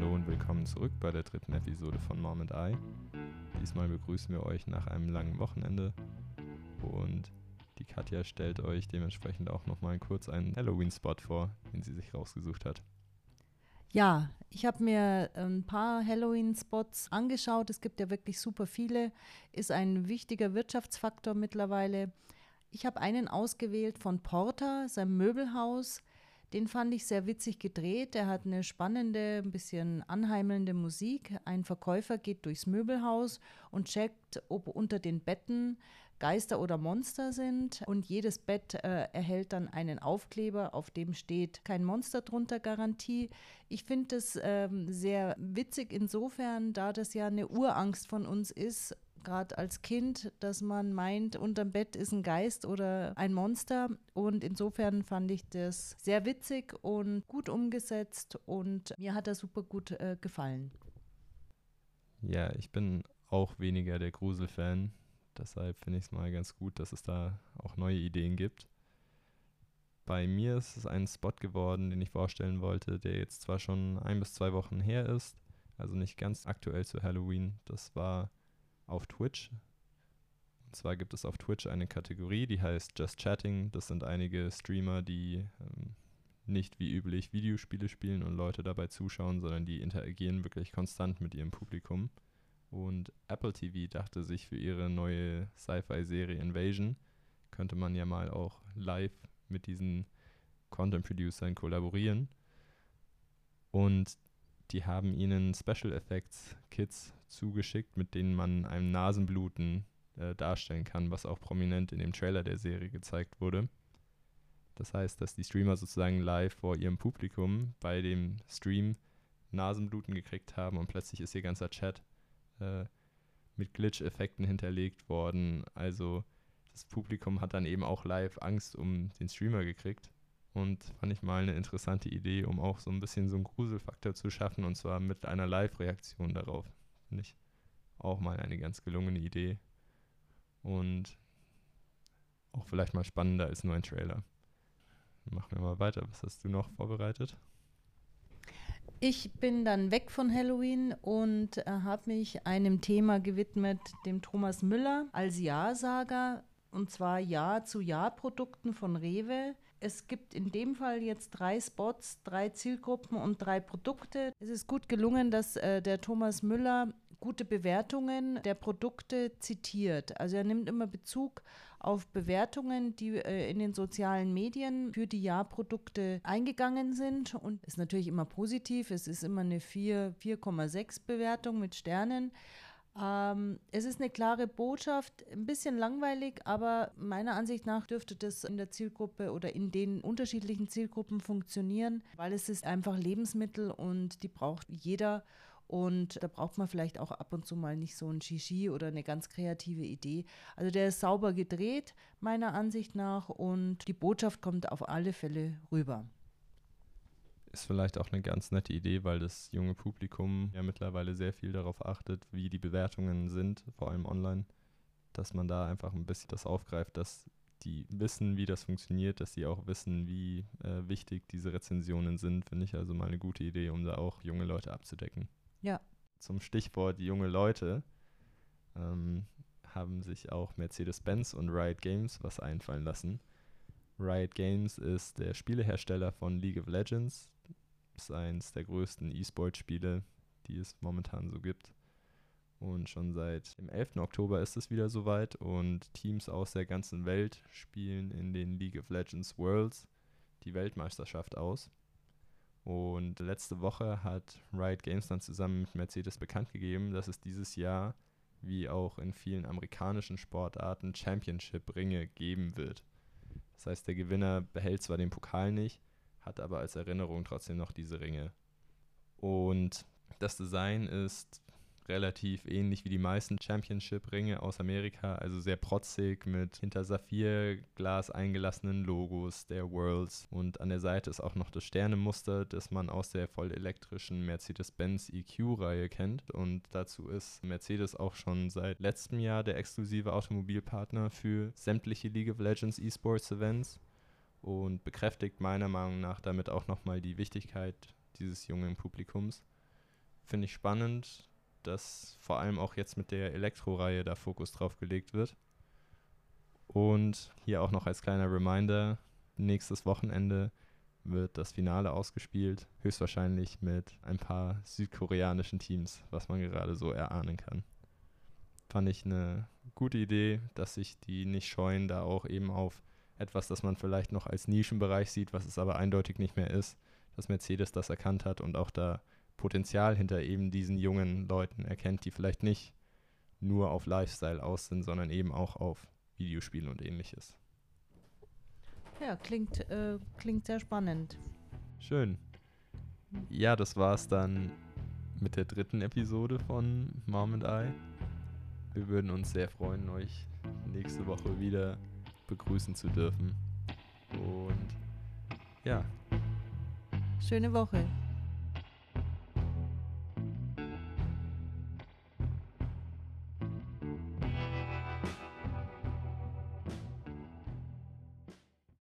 Hallo und willkommen zurück bei der dritten Episode von Mom and I. Diesmal begrüßen wir euch nach einem langen Wochenende und die Katja stellt euch dementsprechend auch nochmal kurz einen Halloween-Spot vor, den sie sich rausgesucht hat. Ja, ich habe mir ein paar Halloween-Spots angeschaut. Es gibt ja wirklich super viele. Ist ein wichtiger Wirtschaftsfaktor mittlerweile. Ich habe einen ausgewählt von Porter, sein Möbelhaus. Den fand ich sehr witzig gedreht. Er hat eine spannende, ein bisschen anheimelnde Musik. Ein Verkäufer geht durchs Möbelhaus und checkt, ob unter den Betten Geister oder Monster sind. Und jedes Bett äh, erhält dann einen Aufkleber, auf dem steht kein Monster drunter Garantie. Ich finde das ähm, sehr witzig insofern, da das ja eine Urangst von uns ist, gerade als Kind, dass man meint, unterm Bett ist ein Geist oder ein Monster. Und insofern fand ich das sehr witzig und gut umgesetzt und mir hat er super gut äh, gefallen. Ja, ich bin auch weniger der Grusel-Fan. Deshalb finde ich es mal ganz gut, dass es da auch neue Ideen gibt. Bei mir ist es ein Spot geworden, den ich vorstellen wollte, der jetzt zwar schon ein bis zwei Wochen her ist, also nicht ganz aktuell zu Halloween. Das war auf Twitch. Und zwar gibt es auf Twitch eine Kategorie, die heißt Just Chatting. Das sind einige Streamer, die ähm, nicht wie üblich Videospiele spielen und Leute dabei zuschauen, sondern die interagieren wirklich konstant mit ihrem Publikum. Und Apple TV dachte sich für ihre neue Sci-Fi-Serie Invasion, könnte man ja mal auch live mit diesen Content-Producern kollaborieren. Und die haben ihnen Special Effects Kits zugeschickt, mit denen man einem Nasenbluten äh, darstellen kann, was auch prominent in dem Trailer der Serie gezeigt wurde. Das heißt, dass die Streamer sozusagen live vor ihrem Publikum bei dem Stream Nasenbluten gekriegt haben und plötzlich ist ihr ganzer Chat äh, mit Glitch-Effekten hinterlegt worden. Also das Publikum hat dann eben auch live Angst um den Streamer gekriegt. Und fand ich mal eine interessante Idee, um auch so ein bisschen so einen Gruselfaktor zu schaffen und zwar mit einer Live-Reaktion darauf. Finde ich auch mal eine ganz gelungene Idee. Und auch vielleicht mal spannender als nur ein Trailer. Machen wir mal weiter. Was hast du noch vorbereitet? Ich bin dann weg von Halloween und äh, habe mich einem Thema gewidmet, dem Thomas Müller als Ja-Sager, und zwar Ja-zu-Ja-Produkten von Rewe. Es gibt in dem Fall jetzt drei Spots, drei Zielgruppen und drei Produkte. Es ist gut gelungen, dass äh, der Thomas Müller gute Bewertungen der Produkte zitiert. Also er nimmt immer Bezug auf Bewertungen, die äh, in den sozialen Medien für die Ja-Produkte eingegangen sind und ist natürlich immer positiv. Es ist immer eine 4,6 Bewertung mit Sternen. Ähm, es ist eine klare Botschaft, ein bisschen langweilig, aber meiner Ansicht nach dürfte das in der Zielgruppe oder in den unterschiedlichen Zielgruppen funktionieren, weil es ist einfach Lebensmittel und die braucht jeder und da braucht man vielleicht auch ab und zu mal nicht so ein Shishi oder eine ganz kreative Idee. Also der ist sauber gedreht, meiner Ansicht nach, und die Botschaft kommt auf alle Fälle rüber. Ist vielleicht auch eine ganz nette Idee, weil das junge Publikum ja mittlerweile sehr viel darauf achtet, wie die Bewertungen sind, vor allem online, dass man da einfach ein bisschen das aufgreift, dass die wissen, wie das funktioniert, dass sie auch wissen, wie äh, wichtig diese Rezensionen sind, finde ich also mal eine gute Idee, um da auch junge Leute abzudecken. Ja. Zum Stichwort junge Leute ähm, haben sich auch Mercedes-Benz und Riot Games was einfallen lassen. Riot Games ist der Spielehersteller von League of Legends. Ist eines der größten E-Sport-Spiele, die es momentan so gibt. Und schon seit dem 11. Oktober ist es wieder soweit und Teams aus der ganzen Welt spielen in den League of Legends Worlds die Weltmeisterschaft aus. Und letzte Woche hat Riot Games dann zusammen mit Mercedes bekannt gegeben, dass es dieses Jahr, wie auch in vielen amerikanischen Sportarten, Championship-Ringe geben wird. Das heißt, der Gewinner behält zwar den Pokal nicht, hat aber als Erinnerung trotzdem noch diese Ringe. Und das Design ist relativ ähnlich wie die meisten Championship-Ringe aus Amerika, also sehr protzig mit hinter Saphirglas eingelassenen Logos der Worlds. Und an der Seite ist auch noch das Sternemuster, das man aus der vollelektrischen Mercedes-Benz EQ-Reihe kennt. Und dazu ist Mercedes auch schon seit letztem Jahr der exklusive Automobilpartner für sämtliche League of Legends eSports Events und bekräftigt meiner Meinung nach damit auch nochmal die Wichtigkeit dieses jungen Publikums. finde ich spannend, dass vor allem auch jetzt mit der Elektro-Reihe da Fokus drauf gelegt wird. Und hier auch noch als kleiner Reminder, nächstes Wochenende wird das Finale ausgespielt, höchstwahrscheinlich mit ein paar südkoreanischen Teams, was man gerade so erahnen kann. Fand ich eine gute Idee, dass sich die nicht scheuen, da auch eben auf etwas, das man vielleicht noch als Nischenbereich sieht, was es aber eindeutig nicht mehr ist, dass Mercedes das erkannt hat und auch da Potenzial hinter eben diesen jungen Leuten erkennt, die vielleicht nicht nur auf Lifestyle aus sind, sondern eben auch auf Videospiele und ähnliches. Ja, klingt, äh, klingt sehr spannend. Schön. Ja, das war's dann mit der dritten Episode von Mom and I. Wir würden uns sehr freuen, euch nächste Woche wieder begrüßen zu dürfen. Und ja. Schöne Woche.